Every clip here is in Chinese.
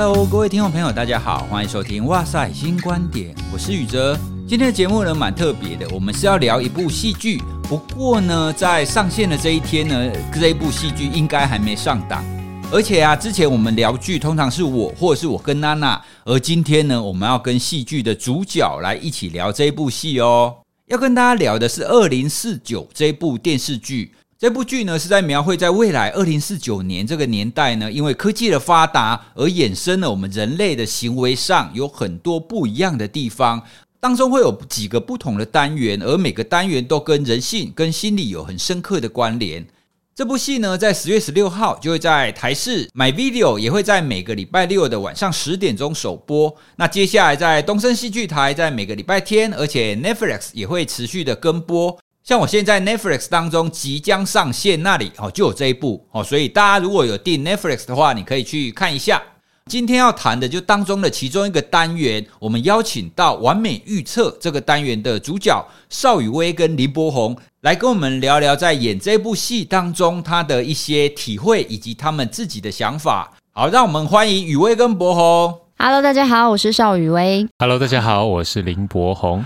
Hello，各位听众朋友，大家好，欢迎收听哇塞新观点，我是宇哲。今天的节目呢，蛮特别的，我们是要聊一部戏剧。不过呢，在上线的这一天呢，这一部戏剧应该还没上档。而且啊，之前我们聊剧通常是我或者是我跟娜娜，而今天呢，我们要跟戏剧的主角来一起聊这一部戏哦。要跟大家聊的是《二零四九》这部电视剧。这部剧呢，是在描绘在未来二零四九年这个年代呢，因为科技的发达而衍生了我们人类的行为上有很多不一样的地方，当中会有几个不同的单元，而每个单元都跟人性、跟心理有很深刻的关联。这部戏呢，在十月十六号就会在台视 MyVideo，也会在每个礼拜六的晚上十点钟首播。那接下来在东森戏剧台，在每个礼拜天，而且 Netflix 也会持续的跟播。像我现在 Netflix 当中即将上线那里哦，就有这一部哦，所以大家如果有订 Netflix 的话，你可以去看一下。今天要谈的就当中的其中一个单元，我们邀请到完美预测这个单元的主角邵雨薇跟林柏宏来跟我们聊聊在演这部戏当中他的一些体会以及他们自己的想法。好，让我们欢迎雨薇跟柏宏。Hello，大家好，我是邵雨薇。Hello，大家好，我是林柏宏。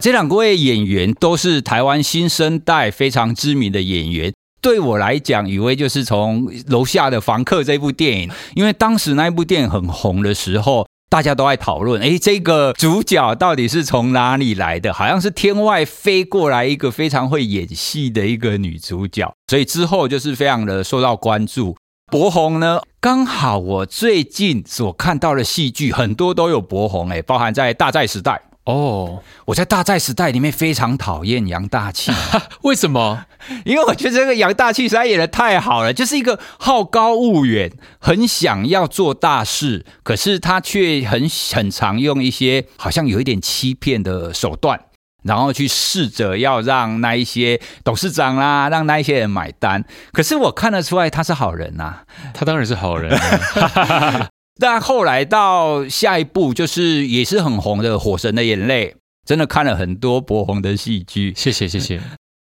这两位演员都是台湾新生代非常知名的演员。对我来讲，雨薇就是从《楼下的房客》这部电影，因为当时那一部电影很红的时候，大家都在讨论：诶，这个主角到底是从哪里来的？好像是天外飞过来一个非常会演戏的一个女主角，所以之后就是非常的受到关注。柏宏呢，刚好我最近所看到的戏剧很多都有柏宏，诶，包含在《大债时代》。哦，oh, 我在大债时代里面非常讨厌杨大庆，为什么？因为我觉得这个杨大庆实在演的太好了，就是一个好高骛远，很想要做大事，可是他却很很常用一些好像有一点欺骗的手段，然后去试着要让那一些董事长啦，让那一些人买单。可是我看得出来他是好人呐、啊，他当然是好人、啊。但后来到下一部就是也是很红的《火神的眼泪》，真的看了很多博红的戏剧。谢谢谢谢。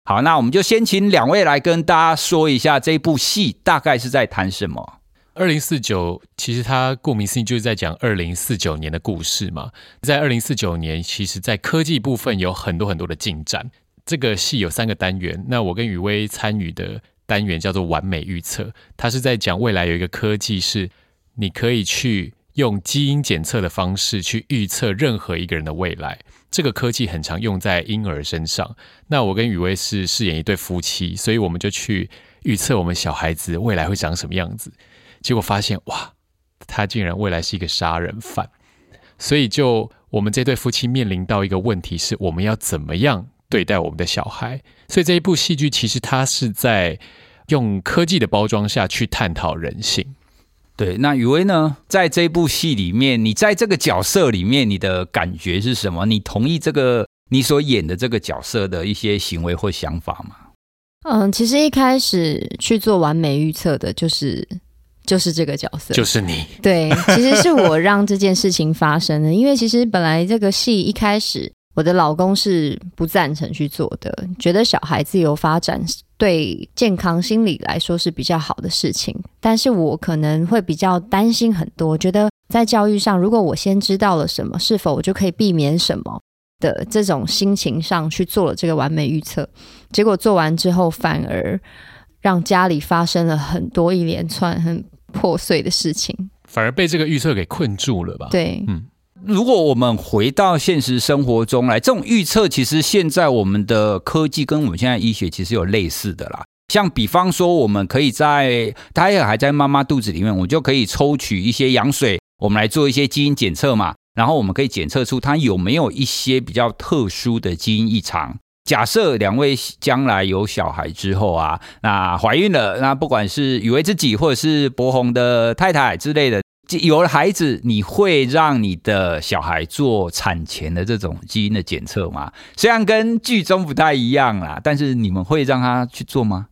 好，那我们就先请两位来跟大家说一下这部戏大概是在谈什么。二零四九其实它顾名思义就是在讲二零四九年的故事嘛。在二零四九年，其实在科技部分有很多很多的进展。这个戏有三个单元，那我跟雨薇参与的单元叫做完美预测，它是在讲未来有一个科技是。你可以去用基因检测的方式去预测任何一个人的未来，这个科技很常用在婴儿身上。那我跟雨薇是饰演一对夫妻，所以我们就去预测我们小孩子未来会长什么样子。结果发现，哇，他竟然未来是一个杀人犯。所以就我们这对夫妻面临到一个问题是，我们要怎么样对待我们的小孩？所以这一部戏剧其实它是在用科技的包装下去探讨人性。对，那雨薇呢？在这部戏里面，你在这个角色里面，你的感觉是什么？你同意这个你所演的这个角色的一些行为或想法吗？嗯，其实一开始去做完美预测的，就是就是这个角色，就是你。对，其实是我让这件事情发生的，因为其实本来这个戏一开始。我的老公是不赞成去做的，觉得小孩自由发展对健康心理来说是比较好的事情。但是我可能会比较担心很多，觉得在教育上，如果我先知道了什么，是否我就可以避免什么的这种心情上去做了这个完美预测。结果做完之后，反而让家里发生了很多一连串很破碎的事情，反而被这个预测给困住了吧？对，嗯。如果我们回到现实生活中来，这种预测其实现在我们的科技跟我们现在医学其实有类似的啦。像比方说，我们可以在胎儿还在妈妈肚子里面，我们就可以抽取一些羊水，我们来做一些基因检测嘛。然后我们可以检测出它有没有一些比较特殊的基因异常。假设两位将来有小孩之后啊，那怀孕了，那不管是雨薇自己或者是博宏的太太之类的。有了孩子，你会让你的小孩做产前的这种基因的检测吗？虽然跟剧中不太一样啦，但是你们会让他去做吗？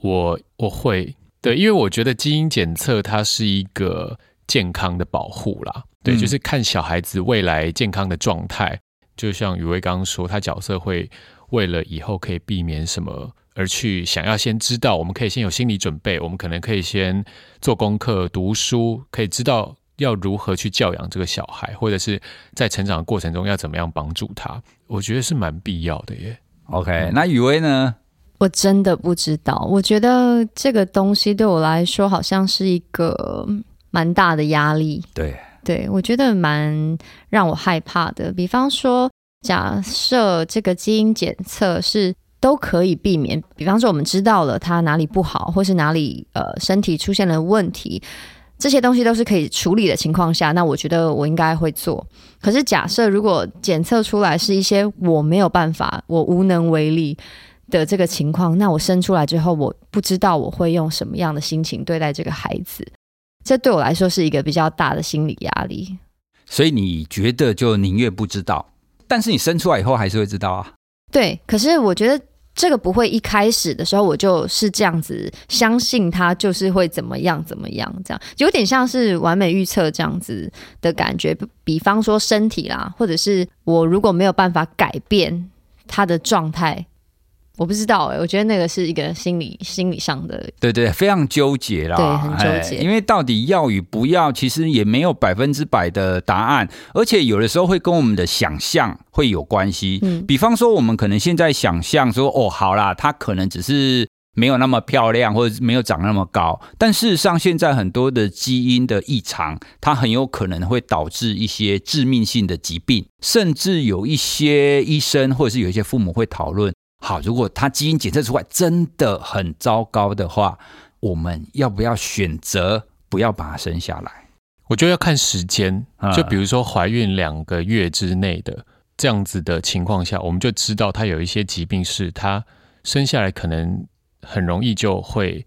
我我会，对，因为我觉得基因检测它是一个健康的保护啦，对，嗯、就是看小孩子未来健康的状态。就像雨薇刚刚说，他角色会为了以后可以避免什么。而去想要先知道，我们可以先有心理准备，我们可能可以先做功课、读书，可以知道要如何去教养这个小孩，或者是在成长的过程中要怎么样帮助他，我觉得是蛮必要的耶。OK，那雨薇呢？我真的不知道，我觉得这个东西对我来说好像是一个蛮大的压力。对，对我觉得蛮让我害怕的。比方说，假设这个基因检测是都可以避免，比方说我们知道了他哪里不好，或是哪里呃身体出现了问题，这些东西都是可以处理的情况下，那我觉得我应该会做。可是假设如果检测出来是一些我没有办法，我无能为力。的这个情况，那我生出来之后，我不知道我会用什么样的心情对待这个孩子，这对我来说是一个比较大的心理压力。所以你觉得就宁愿不知道，但是你生出来以后还是会知道啊？对，可是我觉得这个不会一开始的时候我就是这样子相信他就是会怎么样怎么样，这样有点像是完美预测这样子的感觉。比方说身体啦，或者是我如果没有办法改变他的状态。我不知道哎、欸，我觉得那个是一个心理心理上的，对对，非常纠结啦，对，很纠结。因为到底要与不要，其实也没有百分之百的答案，而且有的时候会跟我们的想象会有关系。嗯，比方说，我们可能现在想象说，哦，好啦，他可能只是没有那么漂亮，或者没有长那么高，但事实上，现在很多的基因的异常，它很有可能会导致一些致命性的疾病，甚至有一些医生或者是有一些父母会讨论。好，如果他基因检测出来真的很糟糕的话，我们要不要选择不要把他生下来？我觉得要看时间，就比如说怀孕两个月之内的这样子的情况下，我们就知道他有一些疾病是他生下来可能很容易就会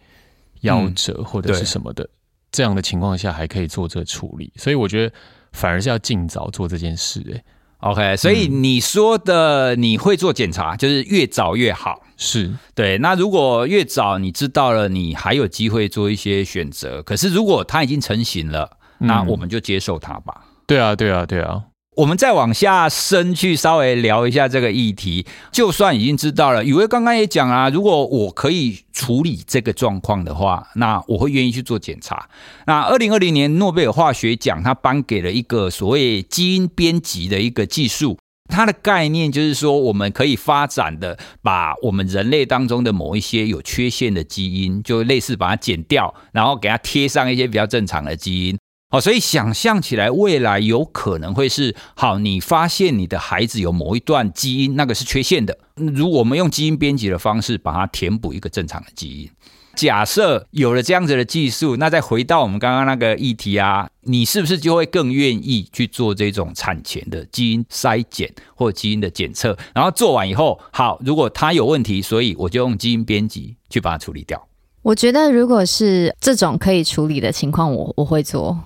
夭折或者是什么的。嗯、这样的情况下还可以做这个处理，所以我觉得反而是要尽早做这件事、欸。OK，所以你说的你会做检查，就是越早越好。是对。那如果越早你知道了，你还有机会做一些选择。可是如果它已经成型了，那我们就接受它吧。对啊，对啊，对啊。我们再往下深去稍微聊一下这个议题。就算已经知道了，雨薇刚刚也讲啊，如果我可以处理这个状况的话，那我会愿意去做检查。那二零二零年诺贝尔化学奖，它颁给了一个所谓基因编辑的一个技术，它的概念就是说，我们可以发展的把我们人类当中的某一些有缺陷的基因，就类似把它剪掉，然后给它贴上一些比较正常的基因。好，所以想象起来，未来有可能会是好。你发现你的孩子有某一段基因，那个是缺陷的。如果我们用基因编辑的方式把它填补一个正常的基因，假设有了这样子的技术，那再回到我们刚刚那个议题啊，你是不是就会更愿意去做这种产前的基因筛检或基因的检测？然后做完以后，好，如果它有问题，所以我就用基因编辑去把它处理掉。我觉得，如果是这种可以处理的情况，我我会做。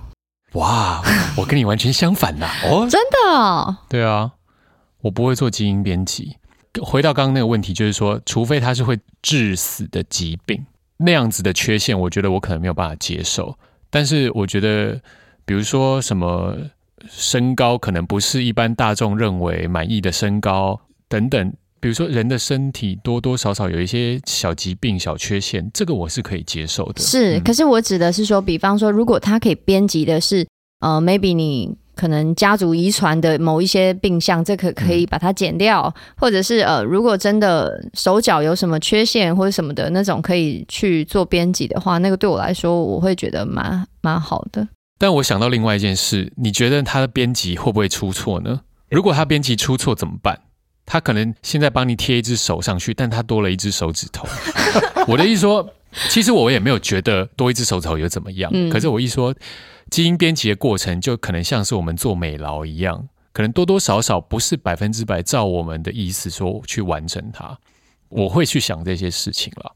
哇，我跟你完全相反呐！哦，真的哦？对啊，我不会做基因编辑。回到刚刚那个问题，就是说，除非他是会致死的疾病，那样子的缺陷，我觉得我可能没有办法接受。但是，我觉得，比如说什么身高可能不是一般大众认为满意的身高等等。比如说，人的身体多多少少有一些小疾病、小缺陷，这个我是可以接受的。是，可是我指的是说，比方说，如果他可以编辑的是，呃，maybe 你可能家族遗传的某一些病项，这可可以把它剪掉，嗯、或者是呃，如果真的手脚有什么缺陷或者什么的那种，可以去做编辑的话，那个对我来说，我会觉得蛮蛮好的。但我想到另外一件事，你觉得他的编辑会不会出错呢？如果他编辑出错怎么办？他可能现在帮你贴一只手上去，但他多了一只手指头。我的意思说，其实我也没有觉得多一只手指头有怎么样。嗯、可是我一说，基因编辑的过程就可能像是我们做美劳一样，可能多多少少不是百分之百照我们的意思说去完成它。我会去想这些事情了。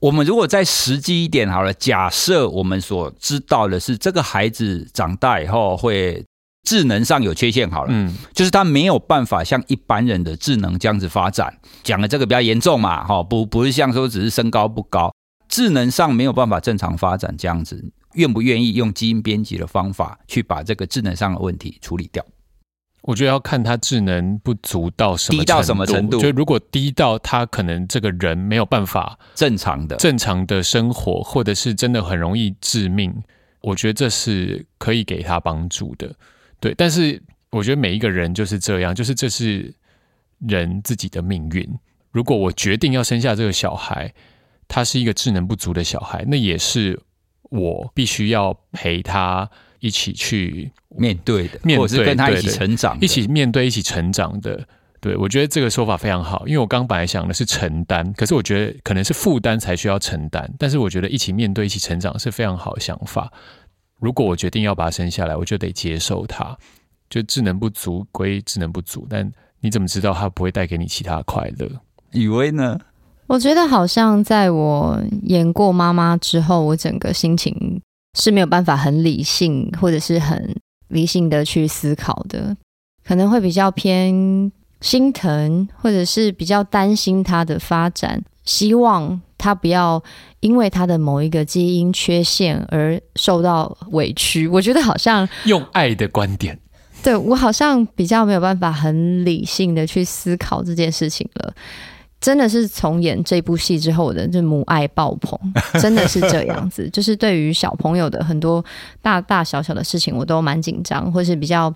我们如果再实际一点好了，假设我们所知道的是，这个孩子长大以后会。智能上有缺陷，好了，嗯，就是他没有办法像一般人的智能这样子发展。讲的这个比较严重嘛，哈，不不是像说只是身高不高，智能上没有办法正常发展这样子，愿不愿意用基因编辑的方法去把这个智能上的问题处理掉？我觉得要看他智能不足到什么低到什么程度，就如果低到他可能这个人没有办法正常的正常的生活，或者是真的很容易致命。我觉得这是可以给他帮助的。对，但是我觉得每一个人就是这样，就是这是人自己的命运。如果我决定要生下这个小孩，他是一个智能不足的小孩，那也是我必须要陪他一起去面对的，面对，或者是跟他一起成长，一起面对，一起成长的。对，我觉得这个说法非常好，因为我刚本来想的是承担，可是我觉得可能是负担才需要承担，但是我觉得一起面对、一起成长是非常好的想法。如果我决定要把它生下来，我就得接受它，就智能不足归智能不足，但你怎么知道它不会带给你其他快乐？以为呢？我觉得好像在我演过妈妈之后，我整个心情是没有办法很理性，或者是很理性的去思考的，可能会比较偏心疼，或者是比较担心他的发展，希望他不要因为他的某一个基因缺陷而受到委屈。我觉得好像用爱的观点，对，我好像比较没有办法很理性的去思考这件事情了。真的是从演这部戏之后的，这母爱爆棚，真的是这样子。就是对于小朋友的很多大大小小的事情，我都蛮紧张，或是比较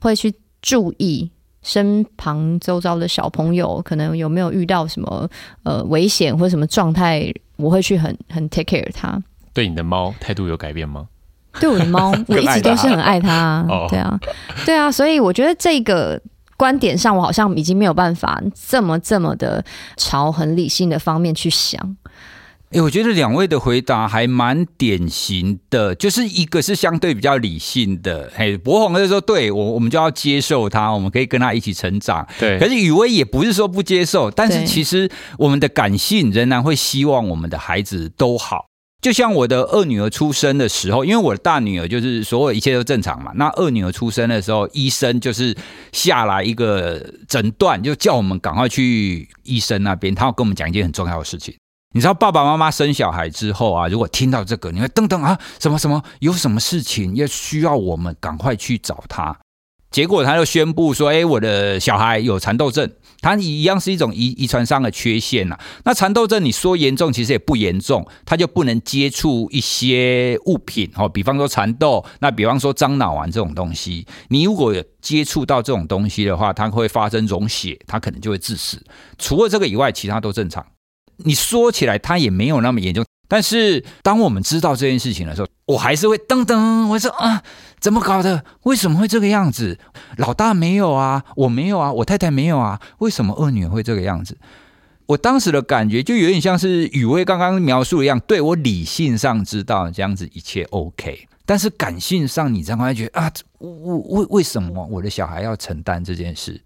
会去注意身旁周遭的小朋友，可能有没有遇到什么呃危险或者什么状态，我会去很很 take care 他。对你的猫态度有改变吗？对我的猫，我一直都是很爱它。对啊，对啊，所以我觉得这个。观点上，我好像已经没有办法这么这么的朝很理性的方面去想。哎，我觉得两位的回答还蛮典型的，就是一个是相对比较理性的。嘿，博宏就说：“对我，我们就要接受他，我们可以跟他一起成长。”对。可是雨薇也不是说不接受，但是其实我们的感性仍然会希望我们的孩子都好。就像我的二女儿出生的时候，因为我的大女儿就是所有一切都正常嘛。那二女儿出生的时候，医生就是下来一个诊断，就叫我们赶快去医生那边，他要跟我们讲一件很重要的事情。你知道，爸爸妈妈生小孩之后啊，如果听到这个，你会噔噔啊，什么什么，有什么事情要需要我们赶快去找他。结果他就宣布说：“哎，我的小孩有蚕豆症，他一样是一种遗遗传上的缺陷呐。那蚕豆症你说严重，其实也不严重，他就不能接触一些物品哦，比方说蚕豆，那比方说樟脑丸这种东西，你如果接触到这种东西的话，它会发生溶血，它可能就会致死。除了这个以外，其他都正常。你说起来，他也没有那么严重。”但是，当我们知道这件事情的时候，我还是会噔噔，我说啊，怎么搞的？为什么会这个样子？老大没有啊，我没有啊，我太太没有啊，为什么二女儿会这个样子？我当时的感觉就有点像是雨薇刚刚描述的一样，对，我理性上知道这样子一切 OK，但是感性上你常常会觉得啊，我为为什么我的小孩要承担这件事？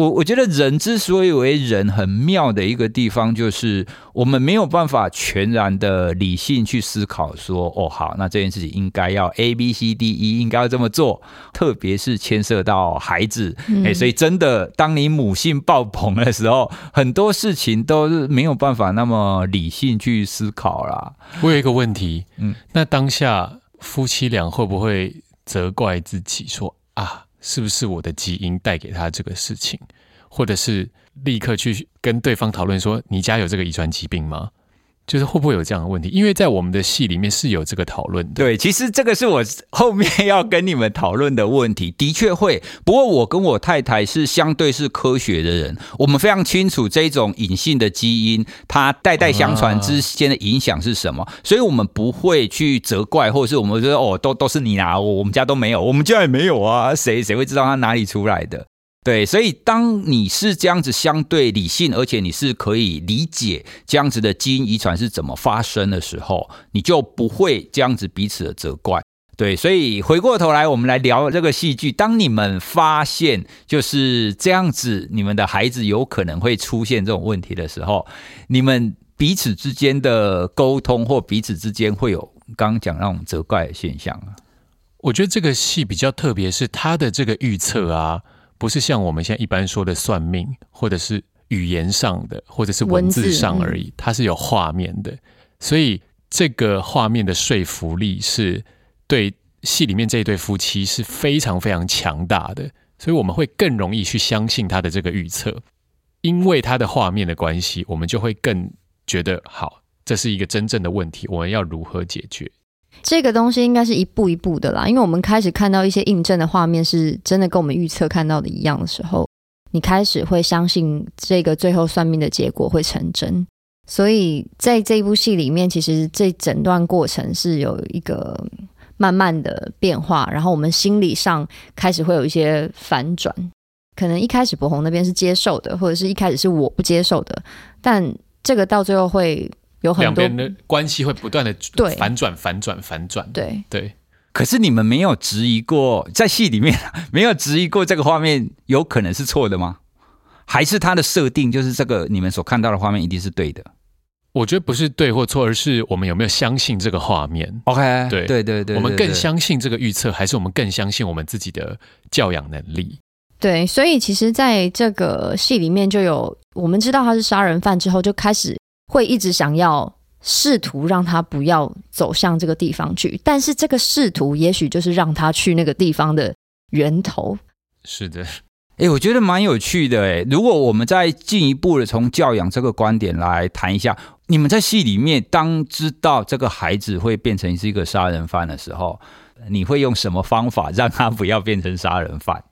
我我觉得人之所以为人，很妙的一个地方，就是我们没有办法全然的理性去思考说，哦，好，那这件事情应该要 A B C D E，应该要这么做。特别是牵涉到孩子，哎，所以真的，当你母性爆棚的时候，很多事情都是没有办法那么理性去思考啦。我有一个问题，嗯，那当下夫妻俩会不会责怪自己说啊？是不是我的基因带给他这个事情，或者是立刻去跟对方讨论说，你家有这个遗传疾病吗？就是会不会有这样的问题？因为在我们的戏里面是有这个讨论的。对，其实这个是我后面要跟你们讨论的问题，的确会。不过我跟我太太是相对是科学的人，我们非常清楚这种隐性的基因，它代代相传之间的影响是什么，啊、所以我们不会去责怪，或者是我们说哦，都都是你拿，我们家都没有，我们家也没有啊，谁谁会知道它哪里出来的？对，所以当你是这样子相对理性，而且你是可以理解这样子的基因遗传是怎么发生的时候，你就不会这样子彼此的责怪。对，所以回过头来，我们来聊这个戏剧。当你们发现就是这样子，你们的孩子有可能会出现这种问题的时候，你们彼此之间的沟通或彼此之间会有刚刚讲那种责怪的现象啊？我觉得这个戏比较特别，是他的这个预测啊。不是像我们现在一般说的算命，或者是语言上的，或者是文字上而已，它是有画面的，所以这个画面的说服力是对戏里面这一对夫妻是非常非常强大的，所以我们会更容易去相信他的这个预测，因为他的画面的关系，我们就会更觉得好，这是一个真正的问题，我们要如何解决？这个东西应该是一步一步的啦，因为我们开始看到一些印证的画面，是真的跟我们预测看到的一样的时候，你开始会相信这个最后算命的结果会成真。所以在这一部戏里面，其实这整段过程是有一个慢慢的变化，然后我们心理上开始会有一些反转。可能一开始柏宏那边是接受的，或者是一开始是我不接受的，但这个到最后会。有很多两边的关系会不断的反转、反转、反转。对对，可是你们没有质疑过，在戏里面 没有质疑过这个画面有可能是错的吗？还是它的设定就是这个你们所看到的画面一定是对的？我觉得不是对或错，而是我们有没有相信这个画面？OK，对对对对，我们更相信这个预测，还是我们更相信我们自己的教养能力？对，所以其实在这个戏里面就有我们知道他是杀人犯之后，就开始。会一直想要试图让他不要走向这个地方去，但是这个试图也许就是让他去那个地方的源头。是的，哎，我觉得蛮有趣的。哎，如果我们再进一步的从教养这个观点来谈一下，你们在戏里面当知道这个孩子会变成是一个杀人犯的时候，你会用什么方法让他不要变成杀人犯？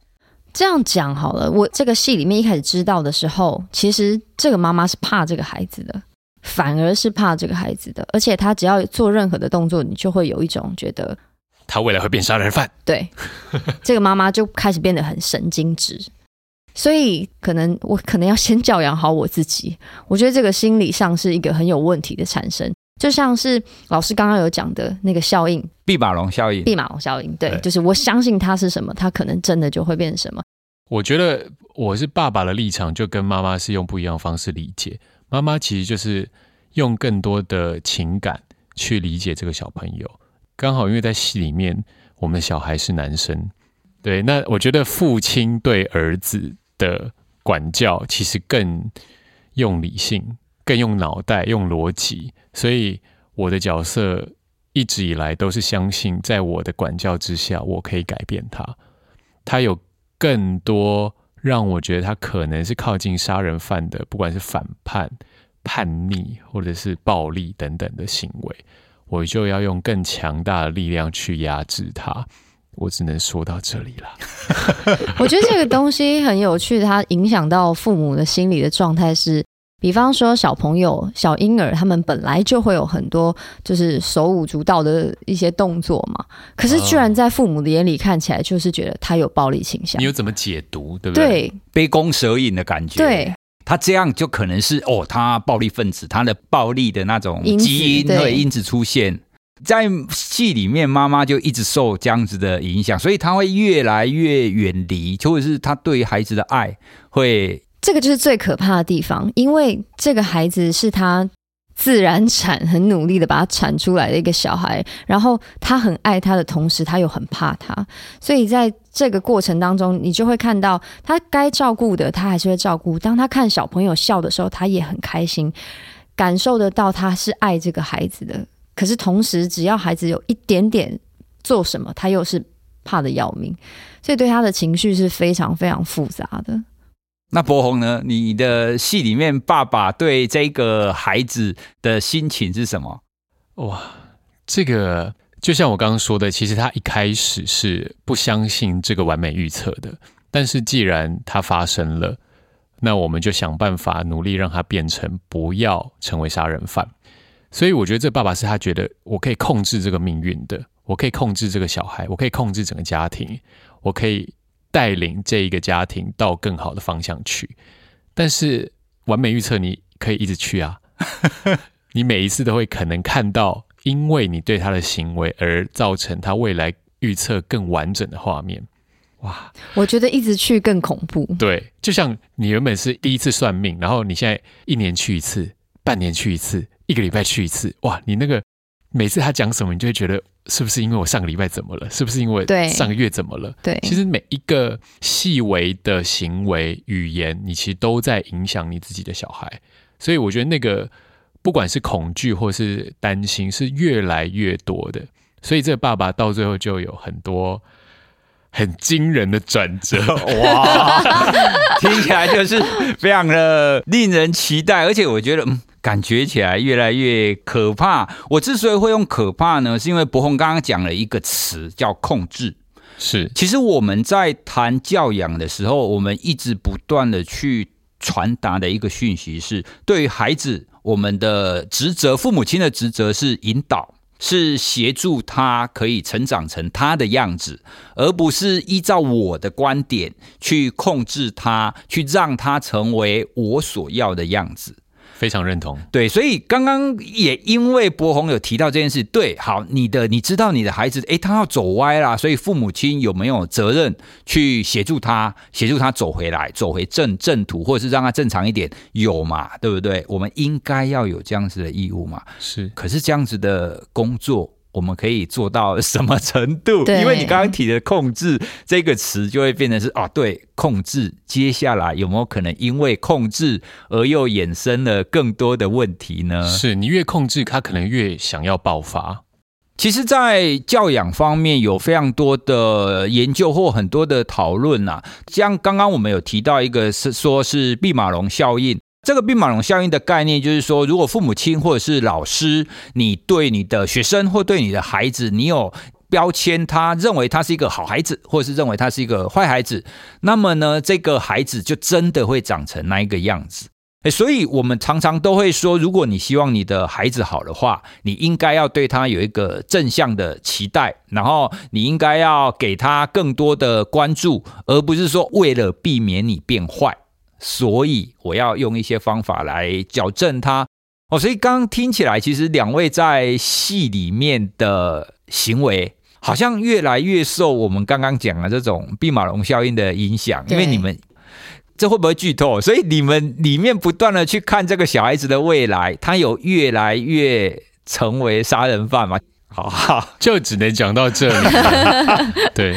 这样讲好了，我这个戏里面一开始知道的时候，其实这个妈妈是怕这个孩子的。反而是怕这个孩子的，而且他只要做任何的动作，你就会有一种觉得他未来会变杀人犯。对，这个妈妈就开始变得很神经质，所以可能我可能要先教养好我自己。我觉得这个心理上是一个很有问题的产生，就像是老师刚刚有讲的那个效应——毕马龙效应。毕马龙效应，对，对，就是我相信他是什么，他可能真的就会变成什么。我觉得我是爸爸的立场，就跟妈妈是用不一样的方式理解。妈妈其实就是用更多的情感去理解这个小朋友，刚好因为在戏里面，我们的小孩是男生，对，那我觉得父亲对儿子的管教其实更用理性，更用脑袋，用逻辑，所以我的角色一直以来都是相信，在我的管教之下，我可以改变他，他有更多。让我觉得他可能是靠近杀人犯的，不管是反叛、叛逆或者是暴力等等的行为，我就要用更强大的力量去压制他。我只能说到这里了。我觉得这个东西很有趣，它影响到父母的心理的状态是。比方说，小朋友、小婴儿，他们本来就会有很多就是手舞足蹈的一些动作嘛。可是，居然在父母的眼里看起来，就是觉得他有暴力倾向。你有怎么解读？对不对？对，杯弓蛇影的感觉。对，他这样就可能是哦，他暴力分子，他的暴力的那种基因会因此出现。在戏里面，妈妈就一直受这样子的影响，所以他会越来越远离，或者是他对孩子的爱会。这个就是最可怕的地方，因为这个孩子是他自然产，很努力的把他产出来的一个小孩，然后他很爱他的同时，他又很怕他，所以在这个过程当中，你就会看到他该照顾的，他还是会照顾。当他看小朋友笑的时候，他也很开心，感受得到他是爱这个孩子的。可是同时，只要孩子有一点点做什么，他又是怕得要命，所以对他的情绪是非常非常复杂的。那柏宏呢？你的戏里面，爸爸对这个孩子的心情是什么？哇，这个就像我刚刚说的，其实他一开始是不相信这个完美预测的。但是既然它发生了，那我们就想办法努力让他变成不要成为杀人犯。所以我觉得这爸爸是他觉得我可以控制这个命运的，我可以控制这个小孩，我可以控制整个家庭，我可以。带领这一个家庭到更好的方向去，但是完美预测你可以一直去啊，你每一次都会可能看到，因为你对他的行为而造成他未来预测更完整的画面。哇，我觉得一直去更恐怖。对，就像你原本是第一次算命，然后你现在一年去一次，半年去一次，一个礼拜去一次，哇，你那个每次他讲什么，你就会觉得。是不是因为我上个礼拜怎么了？是不是因为上个月怎么了？对，对，其实每一个细微的行为、语言，你其实都在影响你自己的小孩。所以我觉得那个不管是恐惧或是担心，是越来越多的。所以这个爸爸到最后就有很多很惊人的转折。哇，听起来就是非常的令人期待，而且我觉得嗯。感觉起来越来越可怕。我之所以会用可怕呢，是因为博宏刚刚讲了一个词叫控制。是，其实我们在谈教养的时候，我们一直不断的去传达的一个讯息是：对于孩子，我们的职责，父母亲的职责是引导。是协助他可以成长成他的样子，而不是依照我的观点去控制他，去让他成为我所要的样子。非常认同，对，所以刚刚也因为柏宏有提到这件事，对，好，你的你知道你的孩子，诶，他要走歪啦，所以父母亲有没有责任去协助他，协助他走回来，走回正正途，或者是让他正常一点？有嘛，对不对？我们应该要有这样子的义务嘛。是，可是这样子的工作。我们可以做到什么程度？因为你刚刚提的“控制”这个词，就会变成是啊，对，控制。接下来有没有可能因为控制而又衍生了更多的问题呢？是你越控制，他可能越想要爆发。其实，在教养方面有非常多的研究或很多的讨论啊，像刚刚我们有提到一个是说是毕马龙效应。这个兵马俑效应的概念就是说，如果父母亲或者是老师，你对你的学生或对你的孩子，你有标签，他认为他是一个好孩子，或者是认为他是一个坏孩子，那么呢，这个孩子就真的会长成那一个样子。诶，所以我们常常都会说，如果你希望你的孩子好的话，你应该要对他有一个正向的期待，然后你应该要给他更多的关注，而不是说为了避免你变坏。所以我要用一些方法来矫正他哦。所以刚刚听起来，其实两位在戏里面的行为，好像越来越受我们刚刚讲的这种毕马龙效应的影响。因为你们这会不会剧透？所以你们里面不断的去看这个小孩子的未来，他有越来越成为杀人犯吗？好好，就只能讲到这里。对。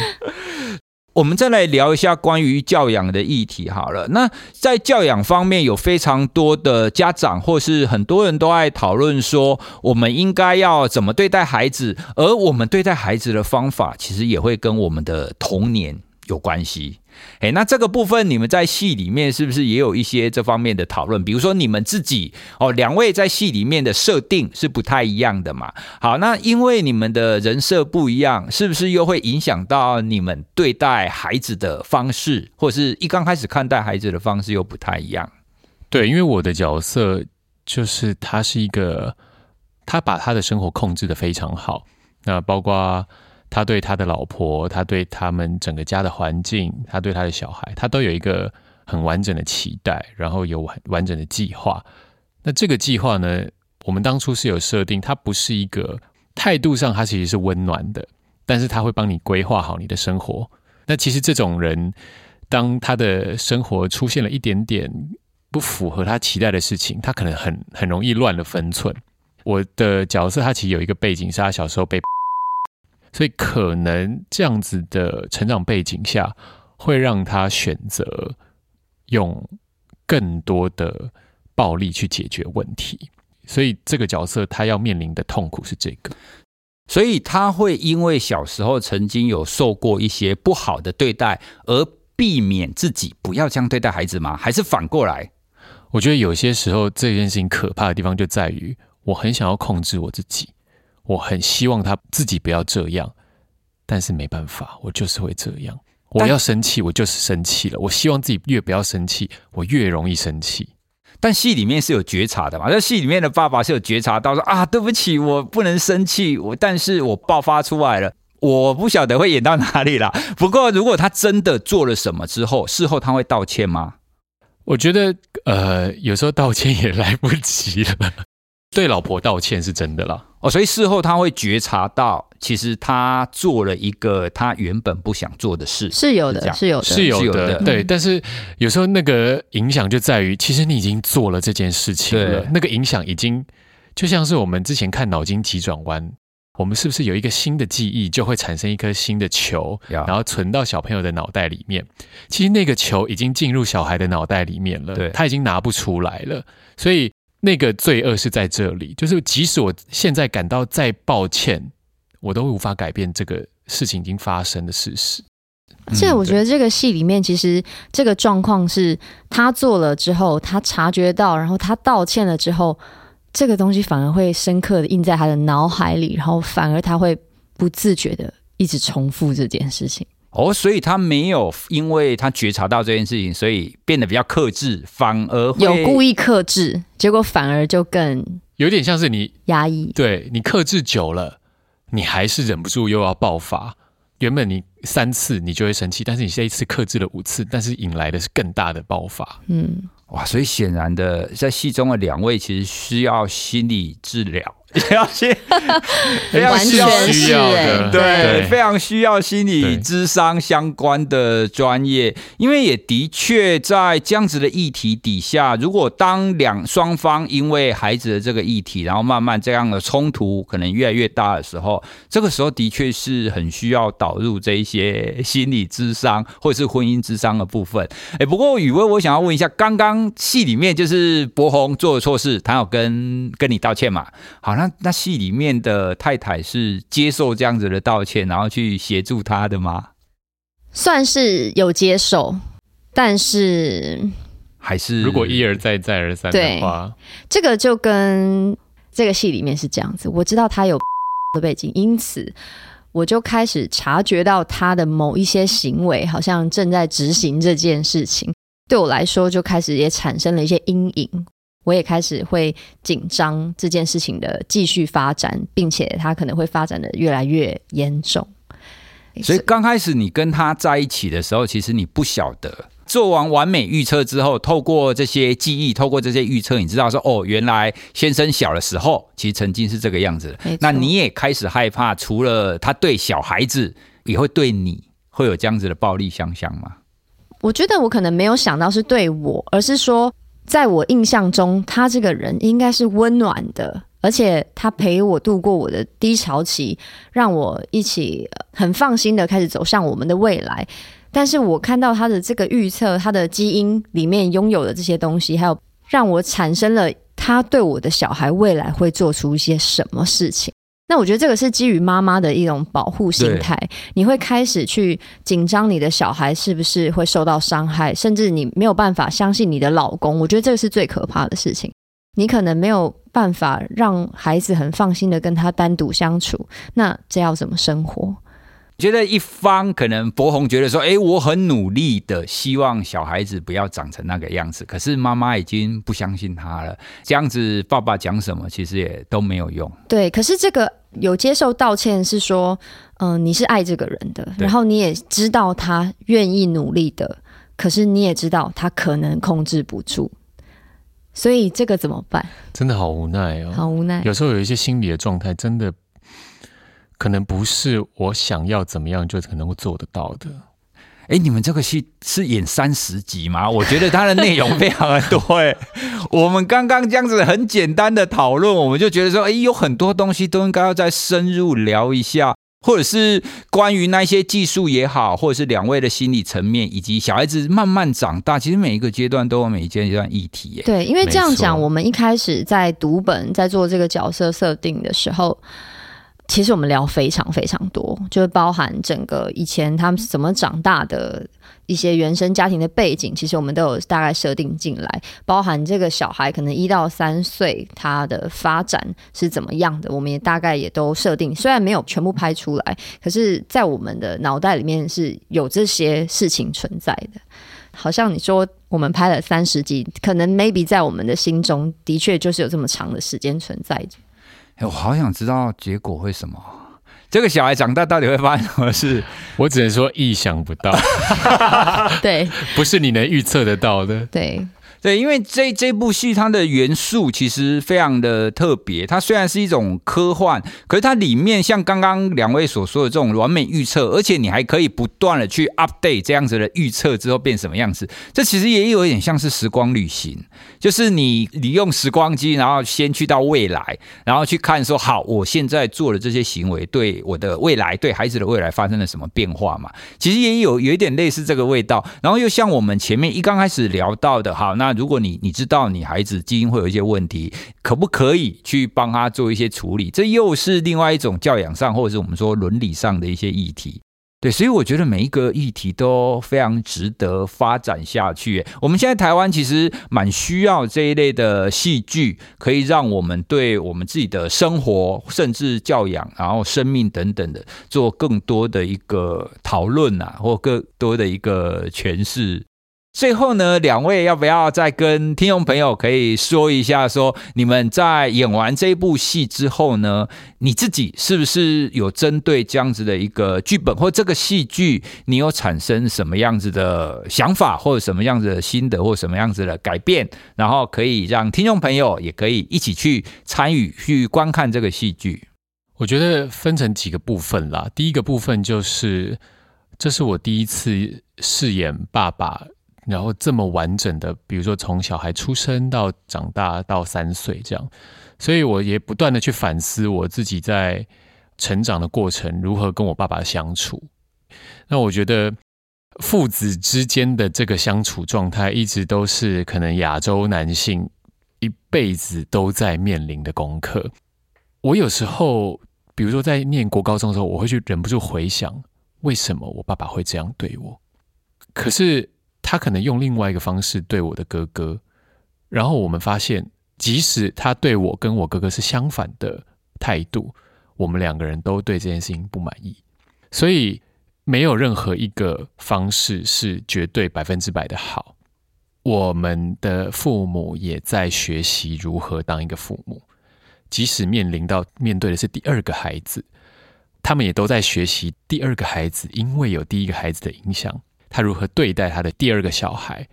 我们再来聊一下关于教养的议题好了。那在教养方面，有非常多的家长或是很多人都爱讨论说，我们应该要怎么对待孩子，而我们对待孩子的方法，其实也会跟我们的童年有关系。哎，那这个部分你们在戏里面是不是也有一些这方面的讨论？比如说你们自己哦，两位在戏里面的设定是不太一样的嘛？好，那因为你们的人设不一样，是不是又会影响到你们对待孩子的方式，或者是一刚开始看待孩子的方式又不太一样？对，因为我的角色就是他是一个，他把他的生活控制得非常好，那包括。他对他的老婆，他对他们整个家的环境，他对他的小孩，他都有一个很完整的期待，然后有完完整的计划。那这个计划呢，我们当初是有设定，他不是一个态度上，他其实是温暖的，但是他会帮你规划好你的生活。那其实这种人，当他的生活出现了一点点不符合他期待的事情，他可能很很容易乱了分寸。我的角色他其实有一个背景，是他小时候被。所以可能这样子的成长背景下，会让他选择用更多的暴力去解决问题。所以这个角色他要面临的痛苦是这个。所以他会因为小时候曾经有受过一些不好的对待，而避免自己不要这样对待孩子吗？还是反过来？我觉得有些时候这件事情可怕的地方就在于，我很想要控制我自己。我很希望他自己不要这样，但是没办法，我就是会这样。我要生气，我就是生气了。我希望自己越不要生气，我越容易生气。但戏里面是有觉察的嘛？在戏里面的爸爸是有觉察到说啊，对不起，我不能生气，我但是我爆发出来了。我不晓得会演到哪里啦。不过如果他真的做了什么之后，事后他会道歉吗？我觉得呃，有时候道歉也来不及了。对老婆道歉是真的啦，哦，所以事后他会觉察到，其实他做了一个他原本不想做的事，是有的，是有的，是有的，对。但是有时候那个影响就在于，其实你已经做了这件事情了，那个影响已经就像是我们之前看脑筋急转弯，我们是不是有一个新的记忆就会产生一颗新的球，然后存到小朋友的脑袋里面？其实那个球已经进入小孩的脑袋里面了，对，他已经拿不出来了，所以。那个罪恶是在这里，就是即使我现在感到再抱歉，我都无法改变这个事情已经发生的事实。而且我觉得这个戏里面，其实这个状况是他做了之后，他察觉到，然后他道歉了之后，这个东西反而会深刻的印在他的脑海里，然后反而他会不自觉的一直重复这件事情。哦，所以他没有，因为他觉察到这件事情，所以变得比较克制，反而有故意克制，结果反而就更有点像是你压抑。对，你克制久了，你还是忍不住又要爆发。原本你三次你就会生气，但是你这一次克制了五次，但是引来的是更大的爆发。嗯，哇，所以显然的，在戏中的两位其实需要心理治疗。要先 非常需要需要的，对，非常需要心理智商相关的专业，因为也的确在这样子的议题底下，如果当两双方因为孩子的这个议题，然后慢慢这样的冲突可能越来越大的时候，这个时候的确是很需要导入这一些心理智商或者是婚姻智商的部分。哎，不过雨薇，我想要问一下，刚刚戏里面就是柏宏做了错事，他有跟跟你道歉嘛？好。那那戏里面的太太是接受这样子的道歉，然后去协助他的吗？算是有接受，但是还是如果一而再再而三的话，这个就跟这个戏里面是这样子。我知道他有的背景，因此我就开始察觉到他的某一些行为好像正在执行这件事情，对我来说就开始也产生了一些阴影。我也开始会紧张这件事情的继续发展，并且它可能会发展的越来越严重。所以刚开始你跟他在一起的时候，其实你不晓得。做完完美预测之后，透过这些记忆，透过这些预测，你知道说哦，原来先生小的时候其实曾经是这个样子。那你也开始害怕，除了他对小孩子，也会对你会有这样子的暴力相向吗？我觉得我可能没有想到是对我，而是说。在我印象中，他这个人应该是温暖的，而且他陪我度过我的低潮期，让我一起很放心的开始走向我们的未来。但是我看到他的这个预测，他的基因里面拥有的这些东西，还有让我产生了他对我的小孩未来会做出一些什么事情。那我觉得这个是基于妈妈的一种保护心态，你会开始去紧张你的小孩是不是会受到伤害，甚至你没有办法相信你的老公。我觉得这个是最可怕的事情，你可能没有办法让孩子很放心的跟他单独相处，那这要怎么生活？觉得一方可能博宏觉得说，哎，我很努力的希望小孩子不要长成那个样子，可是妈妈已经不相信他了。这样子爸爸讲什么，其实也都没有用。对，可是这个有接受道歉是说，嗯、呃，你是爱这个人的，然后你也知道他愿意努力的，可是你也知道他可能控制不住，所以这个怎么办？真的好无奈哦，好无奈。有时候有一些心理的状态，真的。可能不是我想要怎么样就可能会做得到的。哎，你们这个戏是演三十集吗？我觉得它的内容非常的多。哎，我们刚刚这样子很简单的讨论，我们就觉得说，哎，有很多东西都应该要再深入聊一下，或者是关于那些技术也好，或者是两位的心理层面，以及小孩子慢慢长大，其实每一个阶段都有每一阶段议题。对，因为这样讲，我们一开始在读本，在做这个角色设定的时候。其实我们聊非常非常多，就是包含整个以前他们是怎么长大的一些原生家庭的背景，其实我们都有大概设定进来，包含这个小孩可能一到三岁他的发展是怎么样的，我们也大概也都设定，虽然没有全部拍出来，可是在我们的脑袋里面是有这些事情存在的。好像你说我们拍了三十集，可能 maybe 在我们的心中的确就是有这么长的时间存在着。我好想知道结果会什么？这个小孩长大到底会发生什么事？我只能说意想不到。对，不是你能预测得到的。对。对，因为这这部戏它的元素其实非常的特别。它虽然是一种科幻，可是它里面像刚刚两位所说的这种完美预测，而且你还可以不断的去 update 这样子的预测之后变什么样子。这其实也有一点像是时光旅行，就是你你用时光机，然后先去到未来，然后去看说，好，我现在做的这些行为对我的未来，对孩子的未来发生了什么变化嘛？其实也有有一点类似这个味道。然后又像我们前面一刚开始聊到的，好，那如果你你知道你孩子基因会有一些问题，可不可以去帮他做一些处理？这又是另外一种教养上，或者是我们说伦理上的一些议题。对，所以我觉得每一个议题都非常值得发展下去。我们现在台湾其实蛮需要这一类的戏剧，可以让我们对我们自己的生活，甚至教养，然后生命等等的，做更多的一个讨论啊，或更多的一个诠释。最后呢，两位要不要再跟听众朋友可以说一下说，你们在演完这一部戏之后呢，你自己是不是有针对这样子的一个剧本或这个戏剧，你有产生什么样子的想法，或者什么样子的心得，或什么样子的改变，然后可以让听众朋友也可以一起去参与去观看这个戏剧？我觉得分成几个部分啦。第一个部分就是，这是我第一次饰演爸爸。然后这么完整的，比如说从小孩出生到长大到三岁这样，所以我也不断的去反思我自己在成长的过程，如何跟我爸爸相处。那我觉得父子之间的这个相处状态，一直都是可能亚洲男性一辈子都在面临的功课。我有时候，比如说在念国高中的时候，我会去忍不住回想，为什么我爸爸会这样对我？可是。他可能用另外一个方式对我的哥哥，然后我们发现，即使他对我跟我哥哥是相反的态度，我们两个人都对这件事情不满意，所以没有任何一个方式是绝对百分之百的好。我们的父母也在学习如何当一个父母，即使面临到面对的是第二个孩子，他们也都在学习第二个孩子，因为有第一个孩子的影响。他如何对待他的第二个小孩？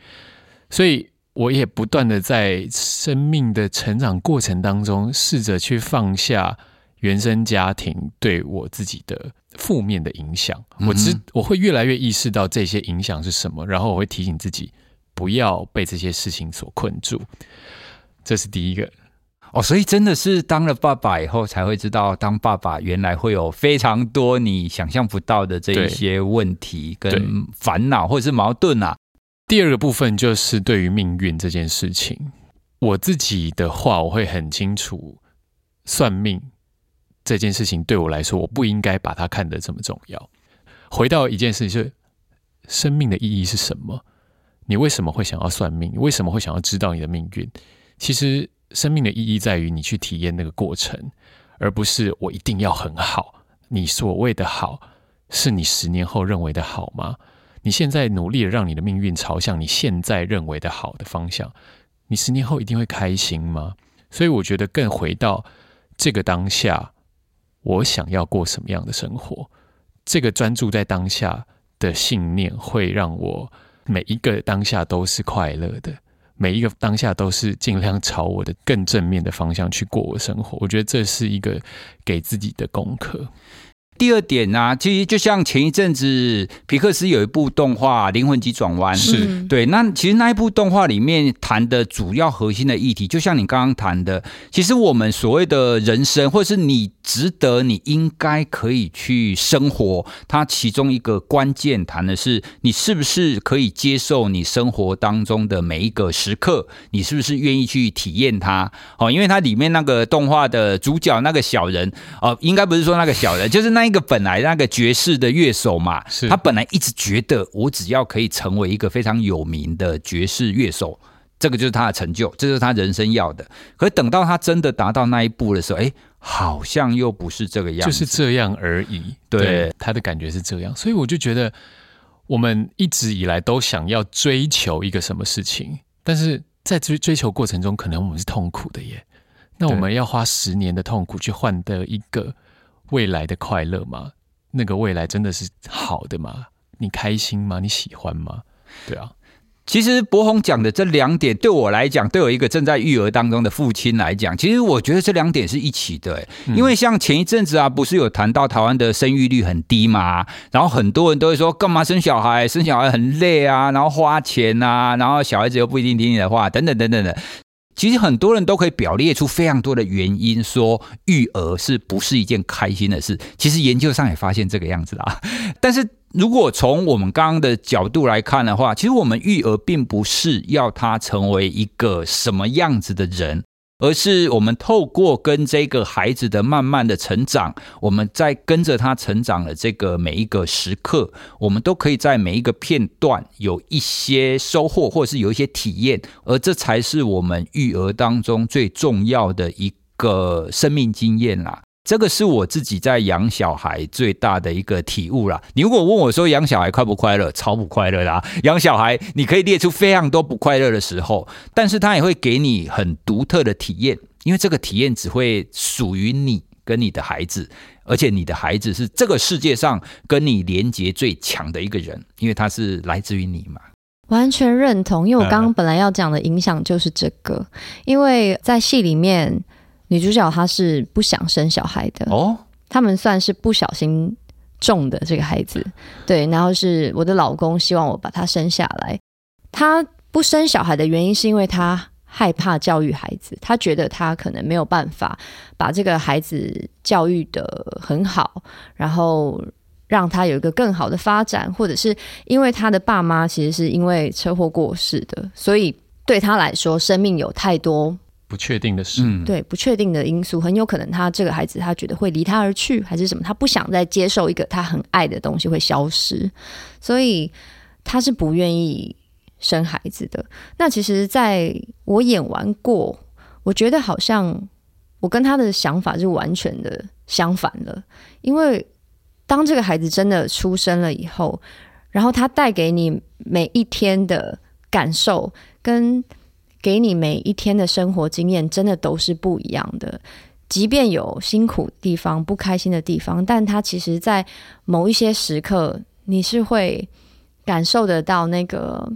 所以我也不断的在生命的成长过程当中，试着去放下原生家庭对我自己的负面的影响。我知我会越来越意识到这些影响是什么，然后我会提醒自己不要被这些事情所困住。这是第一个。哦，所以真的是当了爸爸以后才会知道，当爸爸原来会有非常多你想象不到的这一些问题跟烦恼或者是矛盾啊。第二个部分就是对于命运这件事情，我自己的话我会很清楚，算命这件事情对我来说，我不应该把它看得这么重要。回到一件事情，就是生命的意义是什么？你为什么会想要算命？你为什么会想要知道你的命运？其实。生命的意义在于你去体验那个过程，而不是我一定要很好。你所谓的好，是你十年后认为的好吗？你现在努力的让你的命运朝向你现在认为的好的方向，你十年后一定会开心吗？所以我觉得更回到这个当下，我想要过什么样的生活？这个专注在当下的信念，会让我每一个当下都是快乐的。每一个当下都是尽量朝我的更正面的方向去过我生活，我觉得这是一个给自己的功课。第二点呢、啊，其实就像前一阵子皮克斯有一部动画《灵魂急转弯》，是对。那其实那一部动画里面谈的主要核心的议题，就像你刚刚谈的，其实我们所谓的人生，或是你值得、你应该可以去生活，它其中一个关键谈的是，你是不是可以接受你生活当中的每一个时刻，你是不是愿意去体验它？哦，因为它里面那个动画的主角那个小人，哦，应该不是说那个小人，就是那。那个本来那个爵士的乐手嘛，他本来一直觉得我只要可以成为一个非常有名的爵士乐手，这个就是他的成就，这是他人生要的。可是等到他真的达到那一步的时候，哎，好像又不是这个样子，就是这样而已。对，对，他的感觉是这样，所以我就觉得我们一直以来都想要追求一个什么事情，但是在追追求过程中，可能我们是痛苦的耶。那我们要花十年的痛苦去换得一个。未来的快乐吗？那个未来真的是好的吗？你开心吗？你喜欢吗？对啊，其实博宏讲的这两点，对我来讲，对我一个正在育儿当中的父亲来讲，其实我觉得这两点是一起的。因为像前一阵子啊，不是有谈到台湾的生育率很低嘛，然后很多人都会说，干嘛生小孩？生小孩很累啊，然后花钱啊，然后小孩子又不一定听你的话，等等等等的。其实很多人都可以表列出非常多的原因，说育儿是不是一件开心的事？其实研究上也发现这个样子啦。但是如果从我们刚刚的角度来看的话，其实我们育儿并不是要他成为一个什么样子的人，而是我们透过跟这个孩子的慢慢的成长，我们在跟着他成长的这个每一个时刻，我们都可以在每一个片段有一些收获，或者是有一些体验，而这才是我们育儿当中最重要的一个生命经验啦。这个是我自己在养小孩最大的一个体悟啦。你如果问我说养小孩快不快乐？超不快乐啦！养小孩你可以列出非常多不快乐的时候，但是他也会给你很独特的体验，因为这个体验只会属于你跟你的孩子，而且你的孩子是这个世界上跟你连接最强的一个人，因为他是来自于你嘛。完全认同，因为我刚刚本来要讲的影响就是这个，因为在戏里面。女主角她是不想生小孩的哦，他们算是不小心中的这个孩子，对，然后是我的老公希望我把他生下来。他不生小孩的原因是因为他害怕教育孩子，他觉得他可能没有办法把这个孩子教育的很好，然后让他有一个更好的发展，或者是因为他的爸妈其实是因为车祸过世的，所以对他来说，生命有太多。不确定的事，嗯，对，不确定的因素，很有可能他这个孩子他觉得会离他而去，还是什么，他不想再接受一个他很爱的东西会消失，所以他是不愿意生孩子的。那其实在我演完过，我觉得好像我跟他的想法是完全的相反了，因为当这个孩子真的出生了以后，然后他带给你每一天的感受跟。给你每一天的生活经验，真的都是不一样的。即便有辛苦地方、不开心的地方，但他其实，在某一些时刻，你是会感受得到那个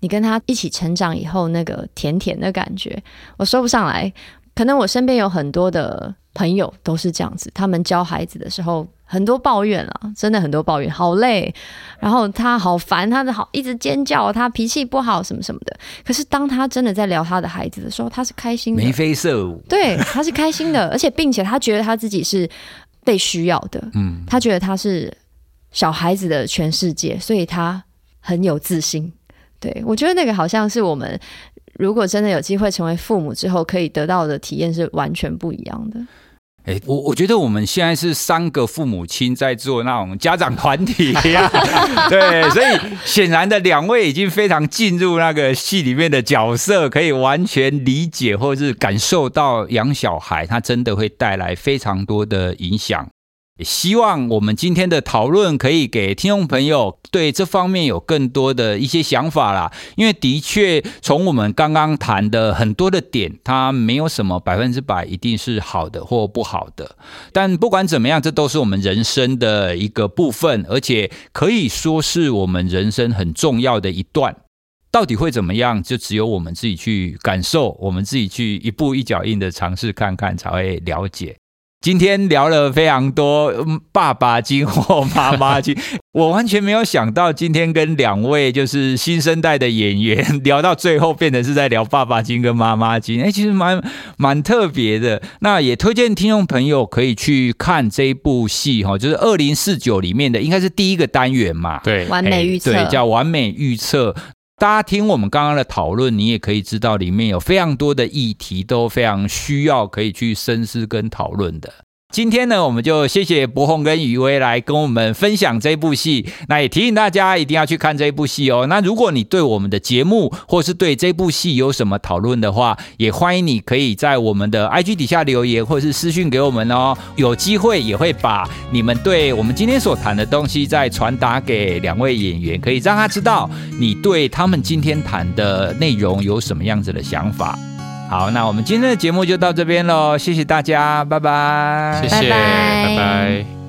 你跟他一起成长以后那个甜甜的感觉。我说不上来，可能我身边有很多的朋友都是这样子，他们教孩子的时候。很多抱怨啊，真的很多抱怨，好累，然后他好烦，他的好一直尖叫，他脾气不好，什么什么的。可是当他真的在聊他的孩子的时候，他是开心的，眉飞色舞，对，他是开心的，而且并且他觉得他自己是被需要的，嗯，他觉得他是小孩子的全世界，所以他很有自信。对，我觉得那个好像是我们如果真的有机会成为父母之后可以得到的体验是完全不一样的。哎，我我觉得我们现在是三个父母亲在做那种家长团体呀，对，所以显然的两位已经非常进入那个戏里面的角色，可以完全理解或者是感受到养小孩，他真的会带来非常多的影响。希望我们今天的讨论可以给听众朋友对这方面有更多的一些想法啦。因为的确，从我们刚刚谈的很多的点，它没有什么百分之百一定是好的或不好的。但不管怎么样，这都是我们人生的一个部分，而且可以说是我们人生很重要的一段。到底会怎么样，就只有我们自己去感受，我们自己去一步一脚印的尝试看看，才会了解。今天聊了非常多爸爸经或妈妈经，我完全没有想到今天跟两位就是新生代的演员聊到最后，变成是在聊爸爸经跟妈妈经，哎，其实蛮蛮特别的。那也推荐听众朋友可以去看这一部戏哈，就是二零四九里面的，应该是第一个单元嘛，对，完美预测，对，叫完美预测。大家听我们刚刚的讨论，你也可以知道里面有非常多的议题，都非常需要可以去深思跟讨论的。今天呢，我们就谢谢柏宏跟余威来跟我们分享这部戏。那也提醒大家一定要去看这部戏哦。那如果你对我们的节目或是对这部戏有什么讨论的话，也欢迎你可以在我们的 IG 底下留言或是私讯给我们哦。有机会也会把你们对我们今天所谈的东西再传达给两位演员，可以让他知道你对他们今天谈的内容有什么样子的想法。好，那我们今天的节目就到这边喽，谢谢大家，拜拜，谢谢，拜拜。拜拜。